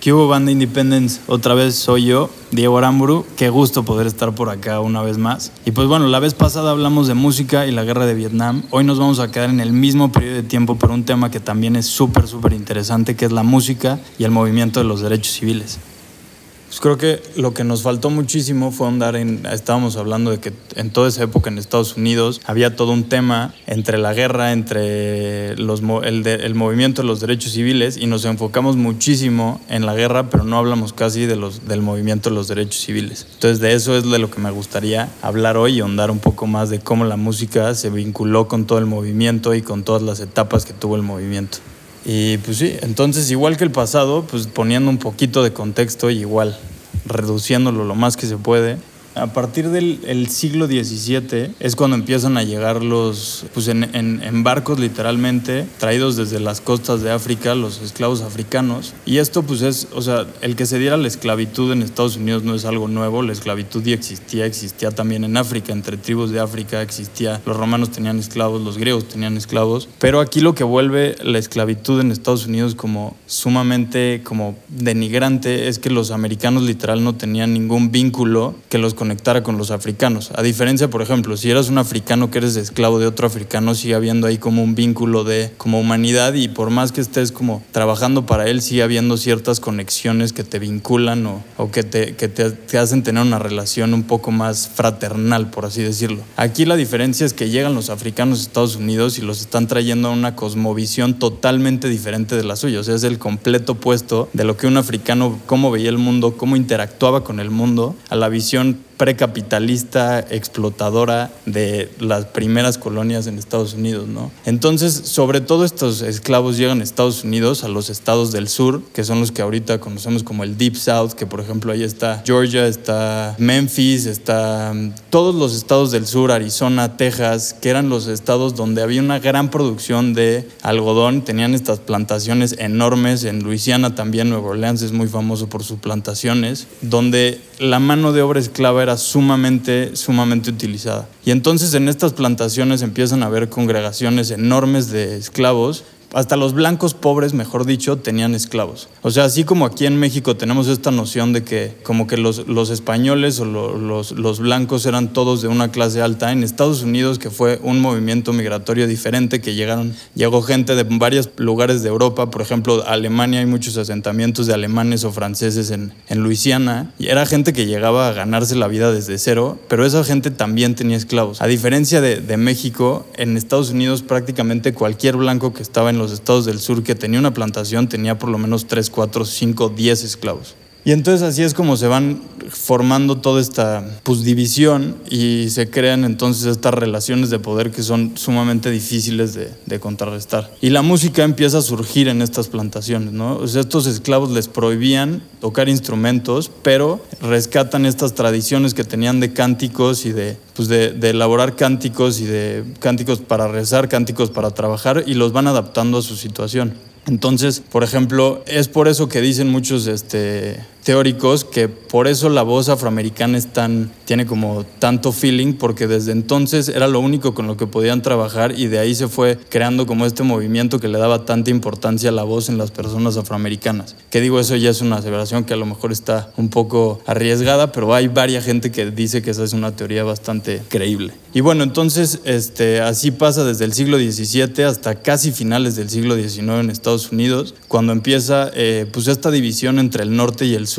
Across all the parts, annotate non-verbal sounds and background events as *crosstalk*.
¿Qué hubo, banda Independence? Otra vez soy yo, Diego Aramburu. Qué gusto poder estar por acá una vez más. Y pues bueno, la vez pasada hablamos de música y la guerra de Vietnam. Hoy nos vamos a quedar en el mismo periodo de tiempo por un tema que también es súper, súper interesante, que es la música y el movimiento de los derechos civiles. Pues creo que lo que nos faltó muchísimo fue andar en, estábamos hablando de que en toda esa época en Estados Unidos había todo un tema entre la guerra, entre los, el, el movimiento de los derechos civiles y nos enfocamos muchísimo en la guerra, pero no hablamos casi de los, del movimiento de los derechos civiles. Entonces de eso es de lo que me gustaría hablar hoy y ahondar un poco más de cómo la música se vinculó con todo el movimiento y con todas las etapas que tuvo el movimiento. Y pues sí, entonces igual que el pasado, pues poniendo un poquito de contexto y igual reduciéndolo lo más que se puede, a partir del siglo XVII es cuando empiezan a llegar los, pues en, en, barcos literalmente, traídos desde las costas de África, los esclavos africanos. Y esto pues es, o sea, el que se diera la esclavitud en Estados Unidos no es algo nuevo, la esclavitud ya existía, existía también en África, entre tribus de África existía, los romanos tenían esclavos, los griegos tenían esclavos, pero aquí lo que vuelve la esclavitud en Estados Unidos como sumamente como denigrante es que los americanos literal no tenían ningún vínculo que los conectara con los africanos. A diferencia, por ejemplo, si eras un africano que eres esclavo de otro africano, sigue habiendo ahí como un vínculo de como humanidad y por más que estés como trabajando para él, sigue habiendo ciertas conexiones que te vinculan o, que, te, que te hacen tener una relación un poco más fraternal, por así decirlo. Aquí la diferencia es que llegan los africanos a Estados Unidos y los están trayendo a una cosmovisión totalmente diferente de la suya. O sea, es el completo opuesto de lo que un africano, cómo veía el mundo, cómo interactuaba con el mundo, a la visión precapitalista, explotadora de las primeras colonias en Estados Unidos, ¿no? Entonces, sobre todo estos esclavos llegan a Estados Unidos, a los estados del sur, que son los que ahorita conocemos como el Deep South, que por ejemplo ahí está Georgia, está Memphis, está mm, todos los estados del sur, Arizona, Texas, que eran los estados donde había una gran producción de algodón, tenían estas plantaciones enormes, en Luisiana también, Nueva Orleans es muy famoso por sus plantaciones, donde la mano de obra esclava era sumamente, sumamente utilizada. Y entonces en estas plantaciones empiezan a haber congregaciones enormes de esclavos hasta los blancos pobres, mejor dicho, tenían esclavos. O sea, así como aquí en México tenemos esta noción de que como que los, los españoles o los, los, blancos eran todos de una clase alta, en Estados Unidos, que fue un movimiento migratorio diferente, que llegaron, llegó gente de varios lugares de Europa, por ejemplo, Alemania, hay muchos asentamientos de alemanes o franceses en, en Luisiana, y era gente que llegaba a ganarse la vida desde cero, pero esa gente también tenía esclavos. A diferencia de, de México, en Estados Unidos prácticamente cualquier blanco que estaba en los estados del sur que tenía una plantación tenía por lo menos 3, 4, 5, 10 esclavos. Y entonces así es como se van formando toda esta pues, división y se crean entonces estas relaciones de poder que son sumamente difíciles de, contrarrestar. Y la música empieza a surgir en estas plantaciones, ¿no? O estos esclavos les prohibían tocar instrumentos, pero rescatan estas tradiciones que tenían de cánticos y de, pues de, de elaborar cánticos y de cánticos para rezar, cánticos para trabajar y los van adaptando a su situación. Entonces, por ejemplo, es por eso que dicen muchos este, teóricos que por eso la voz afroamericana es tan, tiene como tanto feeling, porque desde entonces era lo único con lo que podían trabajar y de ahí se fue creando como este movimiento que le daba tanta importancia a la voz en las personas afroamericanas. Que digo, eso ya es una aseveración que a lo mejor está un poco arriesgada, pero hay varias gente que dice que esa es una teoría bastante creíble. Y bueno, entonces este, así pasa desde el siglo XVII hasta casi finales del siglo XIX en Estados Unidos, cuando empieza eh, pues esta división entre el norte y el sur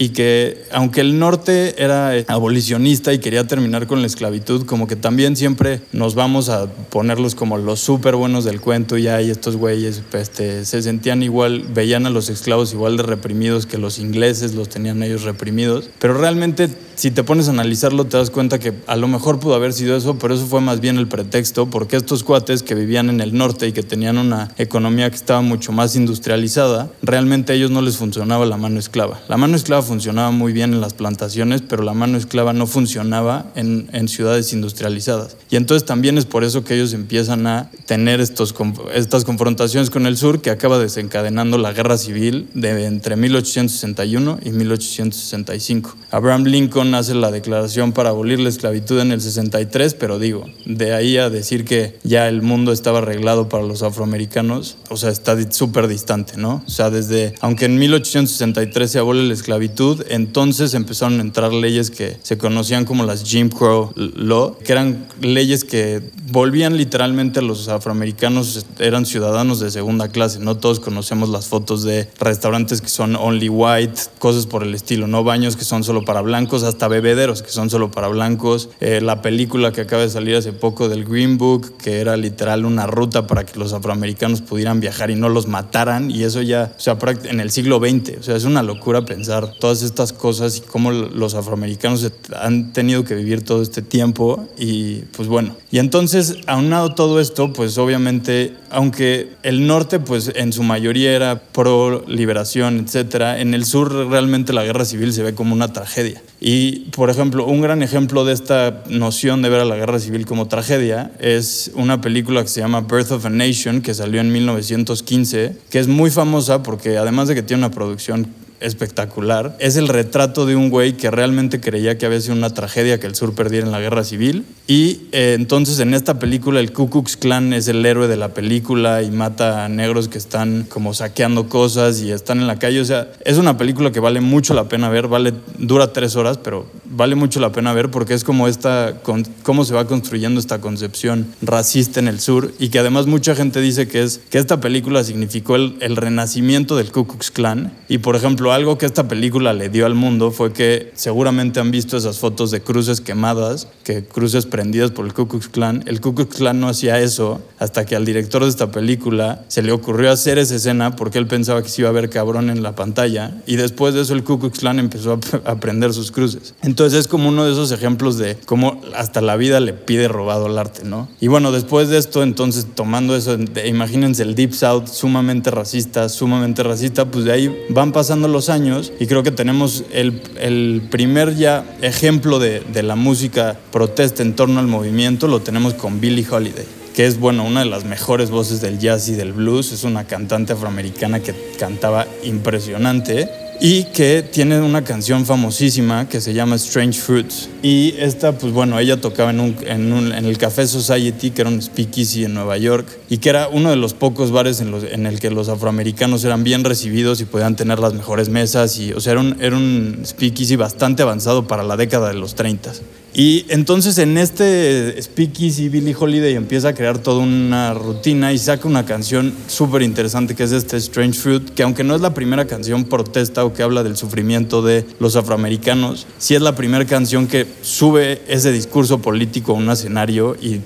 y que aunque el norte era abolicionista y quería terminar con la esclavitud, como que también siempre nos vamos a ponerlos como los súper buenos del cuento y ahí estos güeyes este, se sentían igual, veían a los esclavos igual de reprimidos que los ingleses los tenían ellos reprimidos, pero realmente si te pones a analizarlo te das cuenta que a lo mejor pudo haber sido eso, pero eso fue más bien el pretexto, porque estos cuates que vivían en el norte y que tenían una economía que estaba mucho más industrializada, realmente a ellos no les funcionaba la mano esclava. La mano esclava funcionaba muy bien en las plantaciones, pero la mano esclava no funcionaba en, en ciudades industrializadas. Y entonces también es por eso que ellos empiezan a tener estos, estas confrontaciones con el sur que acaba desencadenando la guerra civil de entre 1861 y 1865. Abraham Lincoln hace la declaración para abolir la esclavitud en el 63, pero digo, de ahí a decir que ya el mundo estaba arreglado para los afroamericanos, o sea, está súper distante, ¿no? O sea, desde, aunque en 1863 se abole la esclavitud, entonces empezaron a entrar leyes que se conocían como las Jim Crow Law, que eran leyes que volvían literalmente a los afroamericanos, eran ciudadanos de segunda clase, no todos conocemos las fotos de restaurantes que son only white, cosas por el estilo, no baños que son solo para blancos, hasta bebederos que son solo para blancos, eh, la película que acaba de salir hace poco del Green Book, que era literal una ruta para que los afroamericanos pudieran viajar y no los mataran, y eso ya, o sea, en el siglo XX, o sea, es una locura pensar todas estas cosas y cómo los afroamericanos han tenido que vivir todo este tiempo, y pues bueno, y entonces, aunado todo esto, pues obviamente, aunque el norte, pues en su mayoría era pro liberación, etcétera, en el sur realmente la guerra civil se ve como una tragedia. Y, por ejemplo, un gran ejemplo de esta noción de ver a la guerra civil como tragedia es una película que se llama Birth of a Nation, que salió en 1915, que es muy famosa porque además de que tiene una producción espectacular. Es el retrato de un güey que realmente creía que había sido una tragedia que el sur perdiera en la guerra civil. Y eh, entonces en esta película el Ku Klux Klan es el héroe de la película y mata a negros que están como saqueando cosas y están en la calle. O sea, es una película que vale mucho la pena ver. Vale, dura tres horas, pero vale mucho la pena ver porque es como esta, cómo se va construyendo esta concepción racista en el sur y que además mucha gente dice que es que esta película significó el, renacimiento del Ku Klux Klan. Y por ejemplo, algo que esta película le dio al mundo fue que seguramente han visto esas fotos de cruces quemadas, que cruces prendidas por el Ku Klux Klan. El Ku Klux Klan no hacía eso hasta que al director de esta película se le ocurrió hacer esa escena porque él pensaba que se iba a ver cabrón en la pantalla y después de eso el Ku Klux Klan empezó a, *laughs* prender sus cruces. Entonces es como uno de esos ejemplos de cómo hasta la vida le pide robado el arte, ¿no? Y bueno, después de esto, entonces tomando eso, imagínense el Deep South sumamente racista, sumamente racista, pues de ahí van pasando los años y creo que tenemos el, el primer ya ejemplo de, de la música protesta en torno al movimiento, lo tenemos con Billie Holiday que es bueno, una de las mejores voces del jazz y del blues, es una cantante afroamericana que cantaba impresionante y que tiene una canción famosísima que se llama Strange Fruits. Y esta, pues bueno, ella tocaba en, un, en, el Café Society, que era un speakeasy en Nueva York, y que era uno de los pocos bares en, los, en el que los afroamericanos eran bien recibidos y podían tener las mejores mesas. Y, o sea, era un, era un speakeasy bastante avanzado para la década de los 30. Y entonces en este Speakeasy, Billie Holiday empieza a crear toda una rutina y saca una canción súper interesante que es este Strange Fruit, que aunque no es la primera canción protesta o que habla del sufrimiento de los afroamericanos, sí es la primera canción que sube ese discurso político a un escenario y,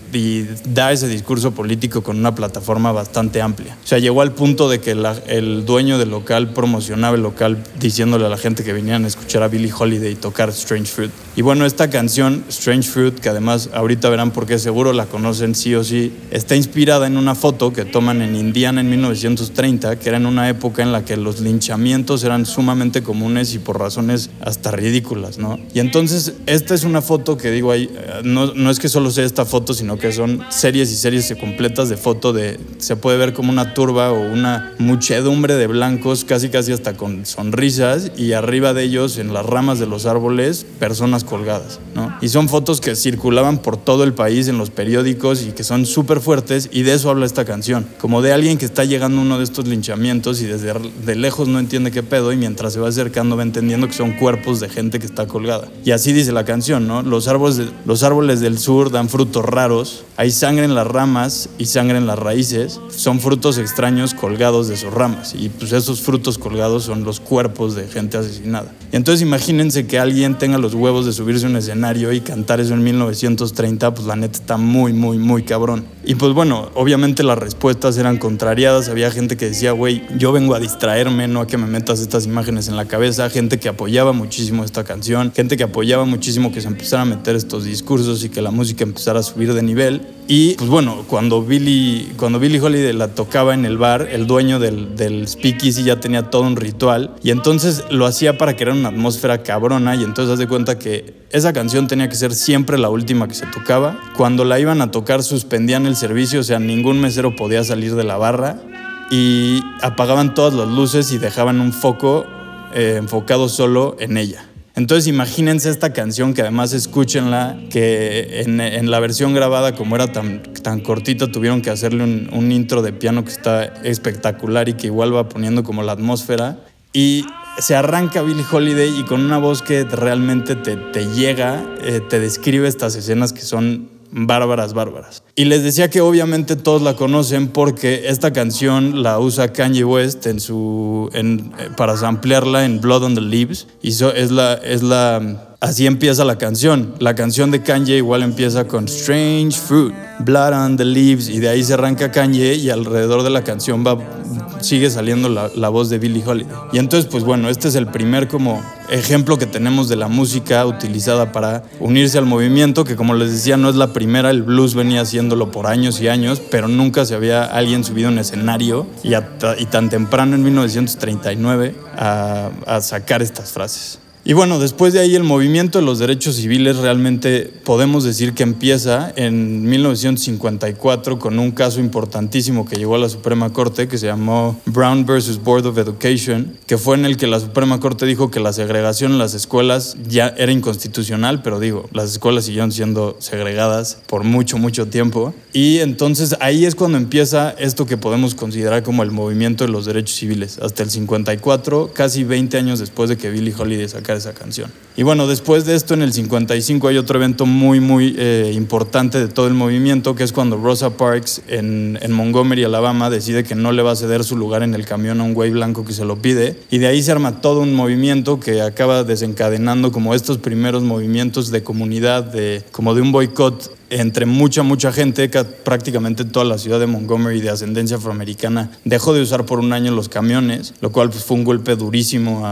da ese discurso político con una plataforma bastante amplia. O sea, llegó al punto de que el dueño del local promocionaba el local diciéndole a la gente que venían a escuchar a Billie Holiday tocar Strange Fruit. Y bueno, esta canción Strange Fruit, que además ahorita verán porque seguro la conocen sí o sí, está inspirada en una foto que toman en Indiana en 1930, que era en una época en la que los linchamientos eran sumamente comunes y por razones hasta ridículas, ¿no? Y entonces esta es una foto que digo ahí, no, no es que solo sea esta foto, sino que son series y series completas de foto de, se puede ver como una turba o una muchedumbre de blancos, casi casi hasta con sonrisas, y arriba de ellos, en las ramas de los árboles, personas colgadas, ¿no? Y son fotos que circulaban por todo el país en los periódicos y que son súper fuertes y de eso habla esta canción, como de alguien que está llegando a uno de estos linchamientos y desde de lejos no entiende qué pedo y mientras se va acercando va entendiendo que son cuerpos de gente que está colgada. Y así dice la canción, ¿no? Los árboles, los árboles del sur dan frutos raros, hay sangre en las ramas y sangre en las raíces, son frutos extraños colgados de sus ramas y pues esos frutos colgados son los cuerpos de gente asesinada. Y entonces imagínense que alguien tenga los huevos de subirse a un escenario y cantar eso en 1930, pues la neta está muy, muy, muy cabrón. Y pues bueno, obviamente las respuestas eran contrariadas. Había gente que decía, güey, yo vengo a distraerme, no a que me metas estas imágenes en la cabeza. Gente que apoyaba muchísimo esta canción. Gente que apoyaba muchísimo que se empezara a meter estos discursos y que la música empezara a subir de nivel. Y pues bueno, cuando Billy, cuando Billy Holiday la tocaba en el bar, el dueño del, del speakeasy ya tenía todo un ritual y entonces lo hacía para crear una atmósfera cabrona y entonces haz de cuenta que esa canción tenía que ser siempre la última que se tocaba. Cuando la iban a tocar suspendían el servicio, o sea, ningún mesero podía salir de la barra y apagaban todas las luces y dejaban un foco eh, enfocado solo en ella. Entonces imagínense esta canción que además escúchenla, que en, la versión grabada como era tan, cortita tuvieron que hacerle un, intro de piano que está espectacular y que igual va poniendo como la atmósfera. Y se arranca Billie Holiday y con una voz que realmente te, llega, eh, te describe estas escenas que son bárbaras, bárbaras. Y les decía que obviamente todos la conocen porque esta canción la usa Kanye West en su, en, eh, para ampliarla en Blood on the Leaves. Y es la, es la Así empieza la canción. La canción de Kanye igual empieza con Strange Fruit, Blood on the Leaves, y de ahí se arranca Kanye y alrededor de la canción va, sigue saliendo la, voz de Billie Holiday. Y entonces, pues bueno, este es el primer como ejemplo que tenemos de la música utilizada para unirse al movimiento, que como les decía, no es la primera, el blues venía haciéndolo por años y años, pero nunca se había alguien subido en escenario y, y tan temprano en 1939 a sacar estas frases. Y bueno, después de ahí el movimiento de los derechos civiles realmente podemos decir que empieza en 1954 con un caso importantísimo que llegó a la Suprema Corte que se llamó Brown versus Board of Education, que fue en el que la Suprema Corte dijo que la segregación en las escuelas ya era inconstitucional, pero digo, las escuelas siguieron siendo segregadas por mucho, mucho tiempo. Y entonces ahí es cuando empieza esto que podemos considerar como el movimiento de los derechos civiles, hasta el 54, casi 20 años después de que Billie Holiday sacara esa canción. Y bueno, después de esto, en el 55 hay otro evento muy, muy eh, importante de todo el movimiento, que es cuando Rosa Parks en, en, Montgomery, Alabama, decide que no le va a ceder su lugar en el camión a un güey blanco que se lo pide. Y de ahí se arma todo un movimiento que acaba desencadenando como estos primeros movimientos de comunidad, de, como de un boicot entre mucha, mucha gente, que prácticamente toda la ciudad de Montgomery de ascendencia afroamericana dejó de usar por un año los camiones, lo cual pues, fue un golpe durísimo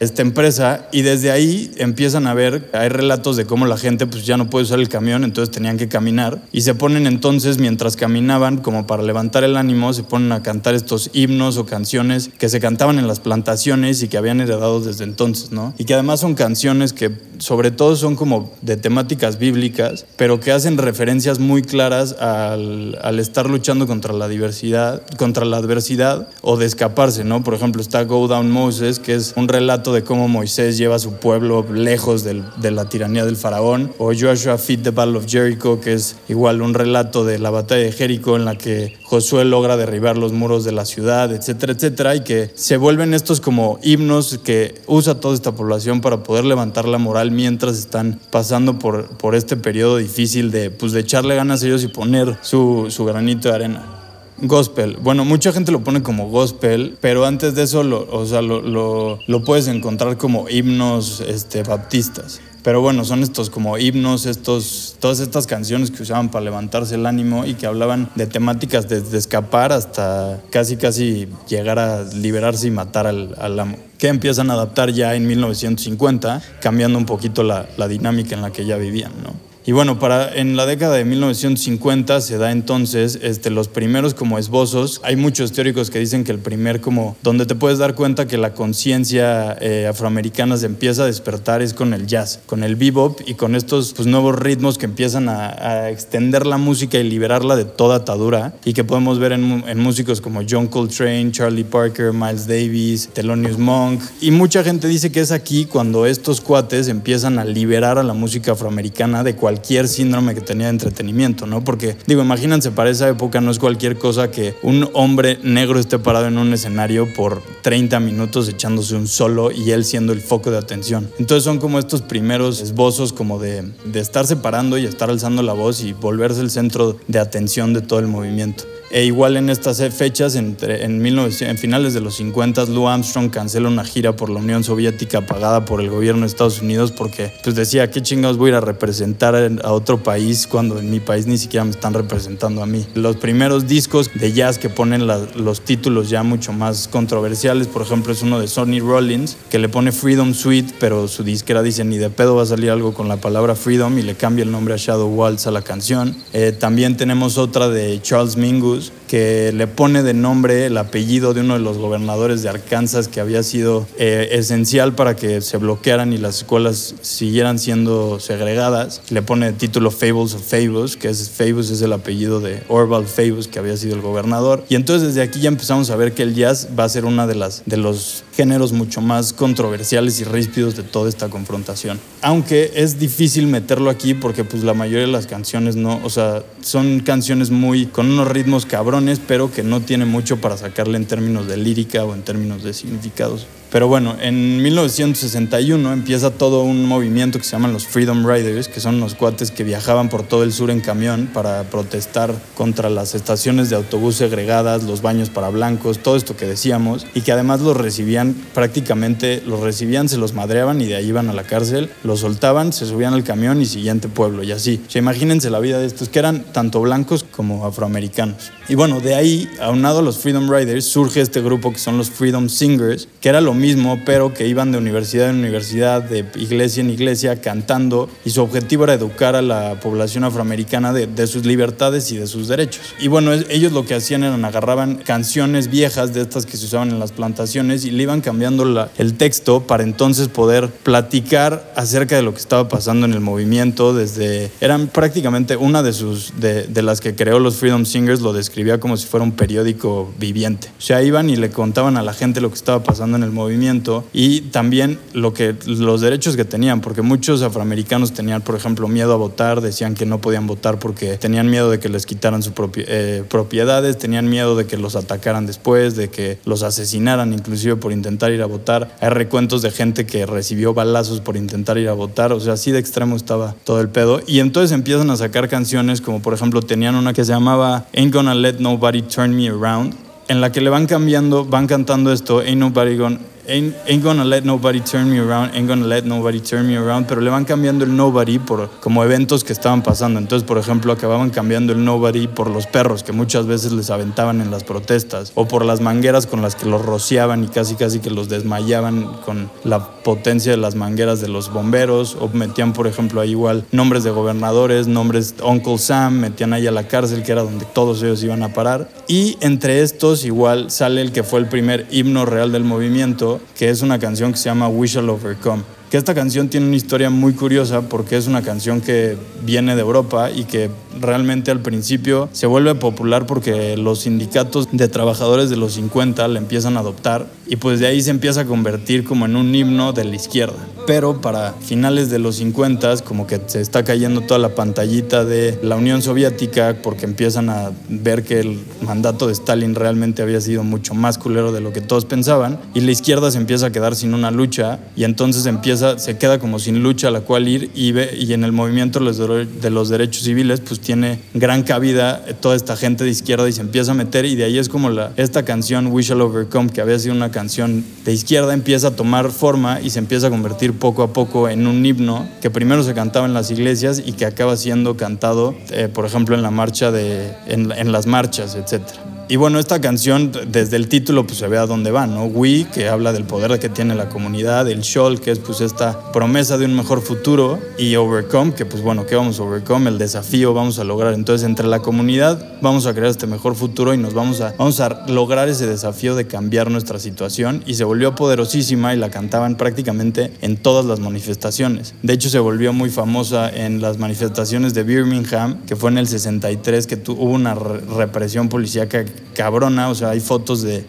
esta empresa y desde ahí empiezan a ver, hay relatos de cómo la gente pues ya no puede usar el camión, entonces tenían que caminar y se ponen entonces mientras caminaban como para levantar el ánimo, se ponen a cantar estos himnos o canciones que se cantaban en las plantaciones y que habían heredado desde entonces, ¿no? Y que además son canciones que sobre todo son como de temáticas bíblicas, pero que hacen referencias muy claras al, al estar luchando contra la diversidad, contra la adversidad o de escaparse, ¿no? Por ejemplo, está Go Down Moses, que es un relato de cómo Moisés lleva a su pueblo lejos de la tiranía del faraón, o Joshua Feed the Battle of Jericho, que es igual un relato de la batalla de Jericó en la que Josué logra derribar los muros de la ciudad, etcétera, etcétera, y que se vuelven estos como himnos que usa toda esta población para poder levantar la moral mientras están pasando por, este periodo difícil de, pues, de echarle ganas a ellos y poner su granito de arena. Gospel. Bueno, mucha gente lo pone como gospel, pero antes de eso lo, o sea, lo, lo, puedes encontrar como himnos este, baptistas. Pero bueno, son estos como himnos, estos, todas estas canciones que usaban para levantarse el ánimo y que hablaban de temáticas desde escapar hasta casi casi llegar a liberarse y matar al, al amo. Que empiezan a adaptar ya en 1950, cambiando un poquito la, la dinámica en la que ya vivían, ¿no? Y bueno, para, en la década de 1950 se da entonces este, los primeros como esbozos. Hay muchos teóricos que dicen que el primer como donde te puedes dar cuenta que la conciencia eh, afroamericana se empieza a despertar es con el jazz, con el bebop y con estos pues, nuevos ritmos que empiezan a, extender la música y liberarla de toda atadura y que podemos ver en, en músicos como John Coltrane, Charlie Parker, Miles Davis, Thelonious Monk. Y mucha gente dice que es aquí cuando estos cuates empiezan a liberar a la música afroamericana de cualquier cualquier síndrome que tenía de entretenimiento, ¿no? Porque, digo, imagínense, para esa época no es cualquier cosa que un hombre negro esté parado en un escenario por 30 minutos echándose un solo y él siendo el foco de atención. Entonces son como estos primeros esbozos como de, de estar separando y estar alzando la voz y volverse el centro de atención de todo el movimiento. E igual en estas fechas, entre, en, 19, en finales de los 50, Lou Armstrong cancela una gira por la Unión Soviética pagada por el gobierno de Estados Unidos porque pues decía, ¿qué chingados voy a ir a representar a otro país cuando en mi país ni siquiera me están representando a mí? Los primeros discos de jazz que ponen los títulos ya mucho más controversiales, por ejemplo, es uno de Sonny Rollins, que le pone Freedom Suite, pero su disquera dice, ni de pedo va a salir algo con la palabra Freedom y le cambia el nombre a Shadow Waltz a la canción. Eh, también tenemos otra de Charles Mingus, que le pone de nombre el apellido de uno de los gobernadores de Arkansas que había sido eh, esencial para que se bloquearan y las escuelas siguieran siendo segregadas. Le pone el título Fables of Fables, que es Fables es el apellido de Orval Fables, que había sido el gobernador. Y entonces desde aquí ya empezamos a ver que el jazz va a ser una de las de los géneros mucho más controversiales y ríspidos de toda esta confrontación. Aunque es difícil meterlo aquí porque pues la mayoría de las canciones no, o sea, son canciones muy con unos ritmos cabrones, pero que no tiene mucho para sacarle en términos de lírica o en términos de significados. Pero bueno, en 1961 empieza todo un movimiento que se llaman los Freedom Riders, que son los cuates que viajaban por todo el sur en camión para protestar contra las estaciones de autobús segregadas, los baños para blancos, todo esto que decíamos, y que además los recibían prácticamente, los recibían, se los madreaban y de ahí iban a la cárcel, los soltaban, se subían al camión y siguiente pueblo, y así. O sea, imagínense la vida de estos, que eran tanto blancos como afroamericanos. Y bueno, de ahí, aunado a los Freedom Riders, surge este grupo que son los Freedom Singers, que era lo mismo, pero que iban de universidad en universidad, de iglesia en iglesia, cantando, y su objetivo era educar a la población afroamericana de, sus libertades y de sus derechos. Y bueno, ellos lo que hacían eran agarraban canciones viejas de estas que se usaban en las plantaciones y le iban cambiando el texto para entonces poder platicar acerca de lo que estaba pasando en el movimiento desde... Eran prácticamente una de sus... de, de las que creó los Freedom Singers, lo describía como si fuera un periódico viviente. O sea, iban y le contaban a la gente lo que estaba pasando en el movimiento movimiento y también lo que, los derechos que tenían, porque muchos afroamericanos tenían, por ejemplo, miedo a votar, decían que no podían votar porque tenían miedo de que les quitaran sus eh, propiedades, tenían miedo de que los atacaran después, de que los asesinaran inclusive por intentar ir a votar. Hay recuentos de gente que recibió balazos por intentar ir a votar, o sea, así de extremo estaba todo el pedo. Y entonces empiezan a sacar canciones como por ejemplo tenían una que se llamaba Ain't Gonna Let Nobody Turn Me Around, en la que le van cambiando, van cantando esto, Ain't Nobody Gonna ain't, ain't, gonna let nobody turn me around, ain't gonna let nobody turn me around, pero le van cambiando el nobody por como eventos que estaban pasando. Entonces, por ejemplo, acababan cambiando el nobody por los perros que muchas veces les aventaban en las protestas, o por las mangueras con las que los rociaban y casi casi que los desmayaban con la potencia de las mangueras de los bomberos, o metían, por ejemplo, ahí igual nombres de gobernadores, nombres Uncle Sam, metían ahí a la cárcel, que era donde todos ellos iban a parar. Y entre estos igual sale el que fue el primer himno real del movimiento, que es una canción que se llama We Shall Overcome que esta canción tiene una historia muy curiosa porque es una canción que viene de Europa y que realmente al principio se vuelve popular porque los sindicatos de trabajadores de los 50 la empiezan a adoptar y pues de ahí se empieza a convertir como en un himno de la izquierda. Pero para finales de los 50 como que se está cayendo toda la pantallita de la Unión Soviética porque empiezan a ver que el mandato de Stalin realmente había sido mucho más culero de lo que todos pensaban y la izquierda se empieza a quedar sin una lucha y entonces empieza se queda como sin lucha a la cual ir y, ve, y en el movimiento de los derechos civiles pues tiene gran cabida toda esta gente de izquierda y se empieza a meter y de ahí es como la, esta canción We Shall Overcome que había sido una canción de izquierda empieza a tomar forma y se empieza a convertir poco a poco en un himno que primero se cantaba en las iglesias y que acaba siendo cantado eh, por ejemplo en la marcha de en, las marchas etcétera y bueno, esta canción, desde el título, pues se ve a dónde va, ¿no? We, que habla del poder que tiene la comunidad, el Shol, que es pues esta promesa de un mejor futuro, y Overcome, que pues bueno, ¿qué vamos a overcome? El desafío vamos a lograr. Entonces, entre la comunidad vamos a crear este mejor futuro y nos vamos a, vamos a lograr ese desafío de cambiar nuestra situación. Y se volvió poderosísima y la cantaban prácticamente en todas las manifestaciones. De hecho, se volvió muy famosa en las manifestaciones de Birmingham, que fue en el 63, que hubo una represión policíaca cabrona, o sea, hay fotos de,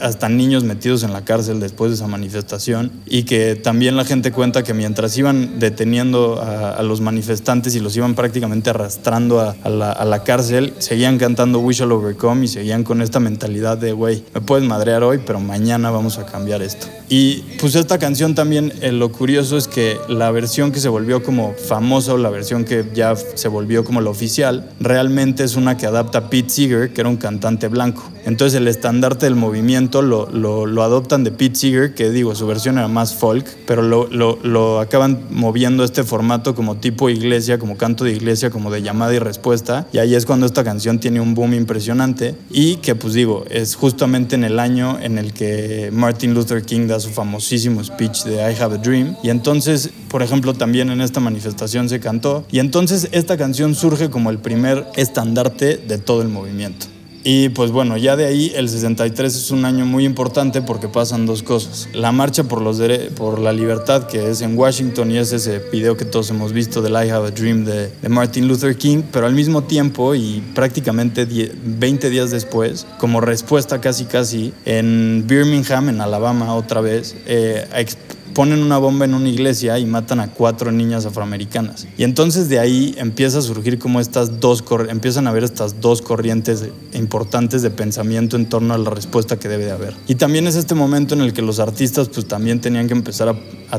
hasta niños metidos en la cárcel después de esa manifestación y que también la gente cuenta que mientras iban deteniendo a, los manifestantes y los iban prácticamente arrastrando a, la, a, la, cárcel, seguían cantando We Shall Overcome y seguían con esta mentalidad de, güey, me puedes madrear hoy, pero mañana vamos a cambiar esto. Y pues esta canción también, eh, lo curioso es que la versión que se volvió como famosa o la versión que ya se volvió como la oficial, realmente es una que adapta Pete Seeger, que era un cantante blanco. Entonces el estandarte del movimiento lo, lo, adoptan de Pete Seeger, que digo, su versión era más folk, pero lo, lo, acaban moviendo este formato como tipo iglesia, como canto de iglesia, como de llamada y respuesta. Y ahí es cuando esta canción tiene un boom impresionante y que pues digo, es justamente en el año en el que Martin Luther King da su famosísimo speech de I Have a Dream. Y entonces, por ejemplo, también en esta manifestación se cantó. Y entonces esta canción surge como el primer estandarte de todo el movimiento. Y pues bueno, ya de ahí el 63 es un año muy importante porque pasan dos cosas. La marcha por, los por la libertad que es en Washington y es ese video que todos hemos visto del I Have a Dream de, de Martin Luther King, pero al mismo tiempo y prácticamente 20 días después, como respuesta casi casi, en Birmingham, en Alabama otra vez, eh, ponen una bomba en una iglesia y matan a cuatro niñas afroamericanas. Y entonces de ahí empieza a surgir como estas dos, empiezan a haber estas dos corrientes importantes de pensamiento en torno a la respuesta que debe de haber. Y también es este momento en el que los artistas pues también tenían que empezar a,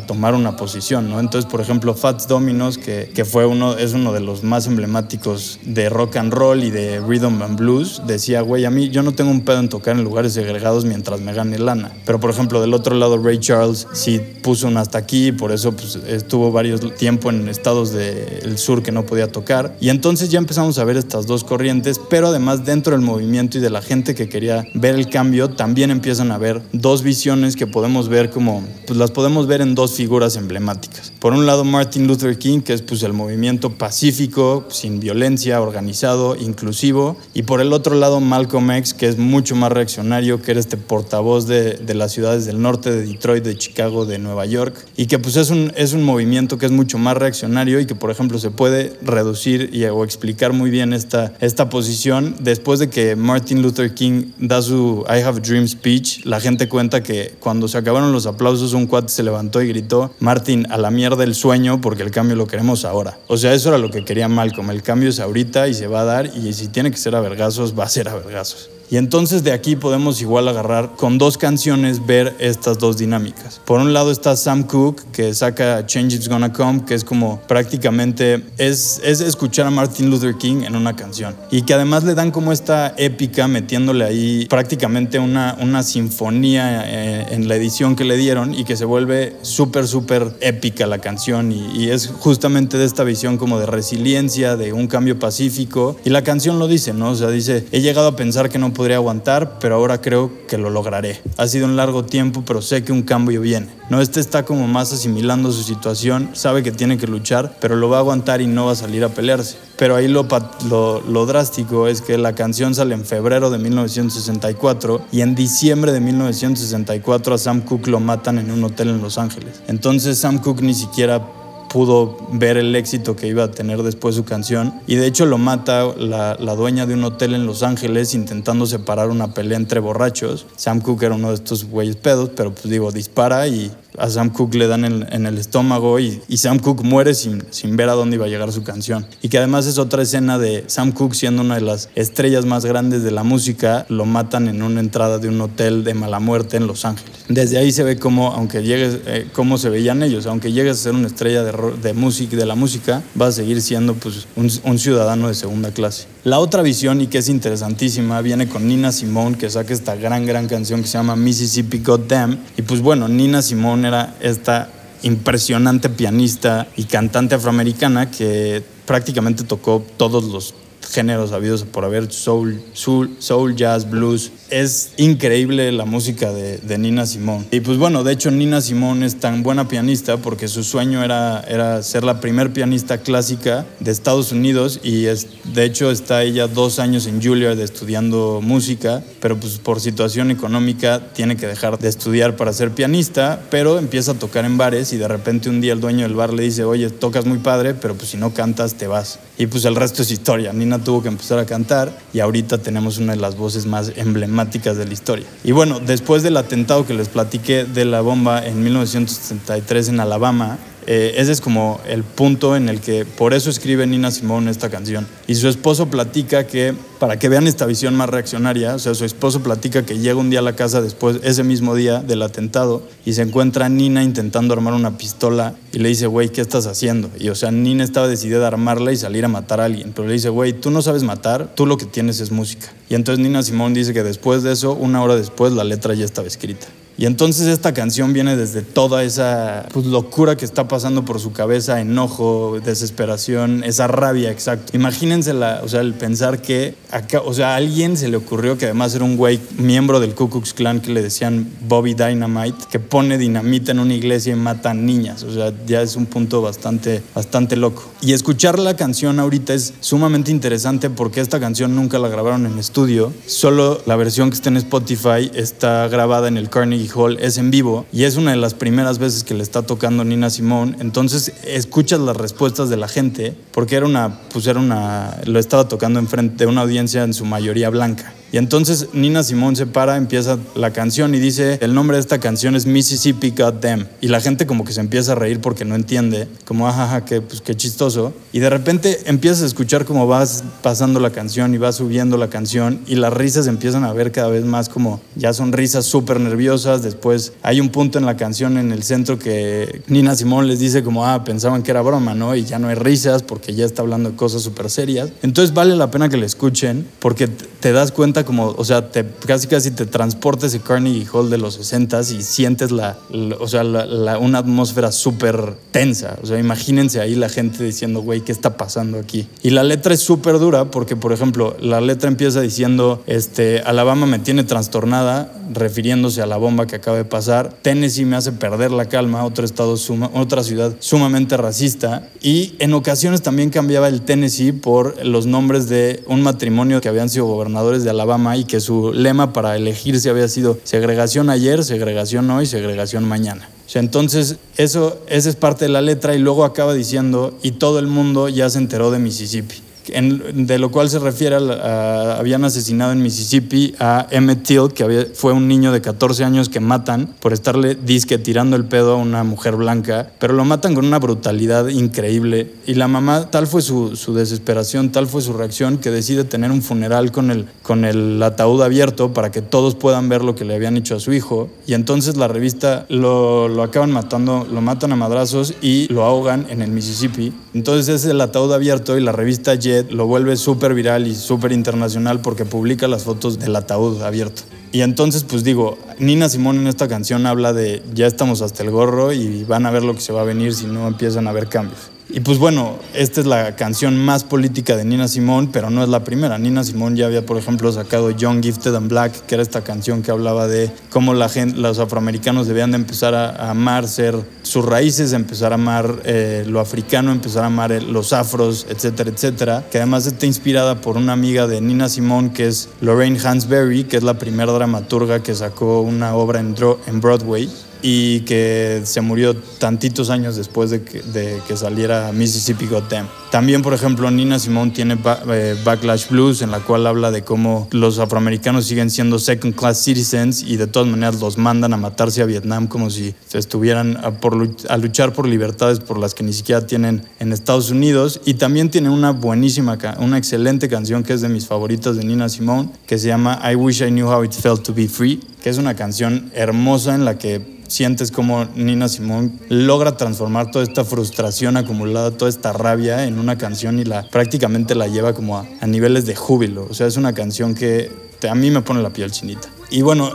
tomar una posición, ¿no? Entonces, por ejemplo, Fats Dominos, que, que, fue uno, es uno de los más emblemáticos de rock and roll y de rhythm and blues, decía, güey, a mí yo no tengo un pedo en tocar en lugares segregados mientras me gane lana. Pero, por ejemplo, del otro lado, Ray Charles sí puso un hasta aquí, por eso pues, estuvo varios tiempo en estados del sur que no podía tocar. Y entonces ya empezamos a ver estas dos corrientes, pero además dentro del movimiento y de la gente que quería ver el cambio, también empiezan a ver dos visiones que podemos ver como, pues las podemos ver en dos figuras emblemáticas. Por un lado Martin Luther King, que es pues el movimiento pacífico, sin violencia, organizado, inclusivo, y por el otro lado Malcolm X, que es mucho más reaccionario, que era este portavoz de, de las ciudades del norte, de Detroit, de Chicago, de Nueva York, y que pues es un, es un movimiento que es mucho más reaccionario y que por ejemplo se puede reducir y, o explicar muy bien esta, esta posición después de que Martin Luther King da su I Have Dream speech, la gente cuenta que cuando se acabaron los aplausos un cuate se levantó y gritó, Martin, a la mierda el sueño porque el cambio lo queremos ahora. O sea, eso era lo que quería Malcolm, el cambio es ahorita y se va a dar y si tiene que ser a vergazos, va a ser a vergazos. Y entonces de aquí podemos igual agarrar con dos canciones ver estas dos dinámicas. Por un lado está Sam Cooke que saca Change It's Gonna Come, que es como prácticamente es, es escuchar a Martin Luther King en una canción. Y que además le dan como esta épica metiéndole ahí prácticamente una, una sinfonía eh, en la edición que le dieron y que se vuelve súper, súper épica la canción. Y, y es justamente de esta visión como de resiliencia, de un cambio pacífico. Y la canción lo dice, ¿no? O sea, dice, he llegado a pensar que no podría aguantar, pero ahora creo que lo lograré. Ha sido un largo tiempo, pero sé que un cambio viene. No, este está como más asimilando su situación, sabe que tiene que luchar, pero lo va a aguantar y no va a salir a pelearse. Pero ahí lo, lo, lo drástico es que la canción sale en febrero de 1964 y en diciembre de 1964 a Sam Cooke lo matan en un hotel en Los Ángeles. Entonces Sam Cooke ni siquiera pudo ver el éxito que iba a tener después su canción. Y de hecho lo mata la, la, dueña de un hotel en Los Ángeles intentando separar una pelea entre borrachos. Sam Cooke era uno de estos güeyes pedos, pero pues digo, dispara y a Sam Cooke le dan en, el estómago y, Sam Cooke muere sin, ver a dónde iba a llegar su canción. Y que además es otra escena de Sam Cooke siendo una de las estrellas más grandes de la música, lo matan en una entrada de un hotel de mala muerte en Los Ángeles. Desde ahí se ve cómo, aunque llegues, eh, cómo se veían ellos, aunque llegues a ser una estrella de, de de la música, vas a seguir siendo pues, un ciudadano de segunda clase. La otra visión, y que es interesantísima, viene con Nina Simone, que saca esta gran, gran canción que se llama Mississippi Goddamn. Y pues bueno, Nina Simone era esta impresionante pianista y cantante afroamericana que prácticamente tocó todos los géneros habidos por haber soul, soul, soul, jazz, blues, es increíble la música de, Nina Simone. Y pues bueno, de hecho Nina Simone es tan buena pianista porque su sueño era, era ser la primer pianista clásica de Estados Unidos y es, de hecho está ella dos años en Juilliard estudiando música, pero pues por situación económica tiene que dejar de estudiar para ser pianista, pero empieza a tocar en bares y de repente un día el dueño del bar le dice, oye, tocas muy padre, pero pues si no cantas te vas. Y pues el resto es historia. Nina tuvo que empezar a cantar y ahorita tenemos una de las voces más emblemáticas de la historia. Y bueno, después del atentado que les platiqué de la bomba en 1973 en Alabama, eh, ese es como el punto en el que por eso escribe Nina Simone esta canción. Y su esposo platica que, para que vean esta visión más reaccionaria, o sea, su esposo platica que llega un día a la casa después, ese mismo día del atentado, y se encuentra Nina intentando armar una pistola y le dice, güey, ¿qué estás haciendo? Y o sea, Nina estaba decidida a armarla y salir a matar a alguien, pero le dice, güey, tú no sabes matar, tú lo que tienes es música. Y entonces Nina Simone dice que después de eso, una hora después, la letra ya estaba escrita. Y entonces esta canción viene desde toda esa pues, locura que está pasando por su cabeza, enojo, desesperación, esa rabia, exacto. Imagínense la, o sea, el pensar que o sea, a alguien se le ocurrió que además era un güey miembro del Ku Klux Klan que le decían Bobby Dynamite, que pone dinamita en una iglesia y mata niñas. O sea, ya es un punto bastante, bastante loco. Y escuchar la canción ahorita es sumamente interesante porque esta canción nunca la grabaron en estudio, solo la versión que está en Spotify está grabada en el Carnegie Es en vivo y es una de las primeras veces que le está tocando Nina Simone. Entonces escuchas las respuestas de la gente porque era una, pues era una, lo estaba tocando enfrente de una audiencia en su mayoría blanca. Y entonces Nina Simón se para, empieza la canción y dice, el nombre de esta canción es Mississippi Them. Y la gente como que se empieza a reír porque no entiende, como, ajaja, que, pues, qué chistoso. Y de repente empiezas a escuchar cómo vas pasando la canción y va subiendo la canción y las risas empiezan a ver cada vez más como, ya son risas súper nerviosas. Después hay un punto en la canción en el centro que Nina Simón les dice como, ah, pensaban que era broma, ¿no? Y ya no hay risas porque ya está hablando de cosas súper serias. Entonces vale la pena que le escuchen porque te das cuenta como, o sea, te, casi casi te transportes ese Carnegie Hall de los 60 y sientes la, o sea, la, una atmósfera súper tensa. O sea, imagínense ahí la gente diciendo, güey, ¿qué está pasando aquí? Y la letra es súper dura porque, por ejemplo, la letra empieza diciendo, este, Alabama me tiene trastornada, refiriéndose a la bomba que acaba de pasar. Tennessee me hace perder la calma, otro estado, suma, otra ciudad sumamente racista. Y en ocasiones también cambiaba el Tennessee por los nombres de un matrimonio que habían sido gobernadores de Alabama y que su lema para elegirse había sido segregación ayer, segregación hoy, segregación mañana. Entonces, eso, esa es parte de la letra y luego acaba diciendo, y todo el mundo ya se enteró de Mississippi de lo cual se refiere a, habían asesinado en Mississippi a Emmett Till, que fue un niño de 14 años que matan por estarle disque tirando el pedo a una mujer blanca, pero lo matan con una brutalidad increíble. Y la mamá, tal fue su, desesperación, tal fue su reacción, que decide tener un funeral con el, con el ataúd abierto para que todos puedan ver lo que le habían hecho a su hijo. Y entonces la revista lo, lo acaban matando, lo matan a madrazos y lo ahogan en el Mississippi. Entonces es el ataúd abierto y la revista lo vuelve súper viral y súper internacional porque publica las fotos del ataúd abierto. Y entonces, pues digo, Nina Simón en esta canción habla de ya estamos hasta el gorro y van a ver lo que se va a venir si no empiezan a haber cambios. Y pues bueno, esta es la canción más política de Nina Simone, pero no es la primera. Nina Simone ya había, por ejemplo, sacado Young, Gifted and Black, que era esta canción que hablaba de cómo los afroamericanos debían de empezar a, amar ser sus raíces, empezar a amar eh, lo africano, empezar a amar los afros, etcétera, etcétera. Que además está inspirada por una amiga de Nina Simone, que es Lorraine Hansberry, que es la primera dramaturga que sacó una obra en Broadway y que se murió tantitos años después de que, de que saliera Mississippi Them. También, por ejemplo, Nina Simone tiene eh, Backlash Blues, en la cual habla de cómo los afroamericanos siguen siendo second class citizens y de todas maneras los mandan a matarse a Vietnam como si estuvieran a, por, a luchar por libertades por las que ni siquiera tienen en Estados Unidos. Y también tiene una buenísima, una excelente canción que es de mis favoritas de Nina Simone, que se llama I Wish I Knew How It Felt to Be Free, que es una canción hermosa en la que sientes como Nina Simón logra transformar toda esta frustración acumulada, toda esta rabia en una canción y la prácticamente la lleva como a, niveles de júbilo. O sea, es una canción que a mí me pone la piel chinita. Y bueno,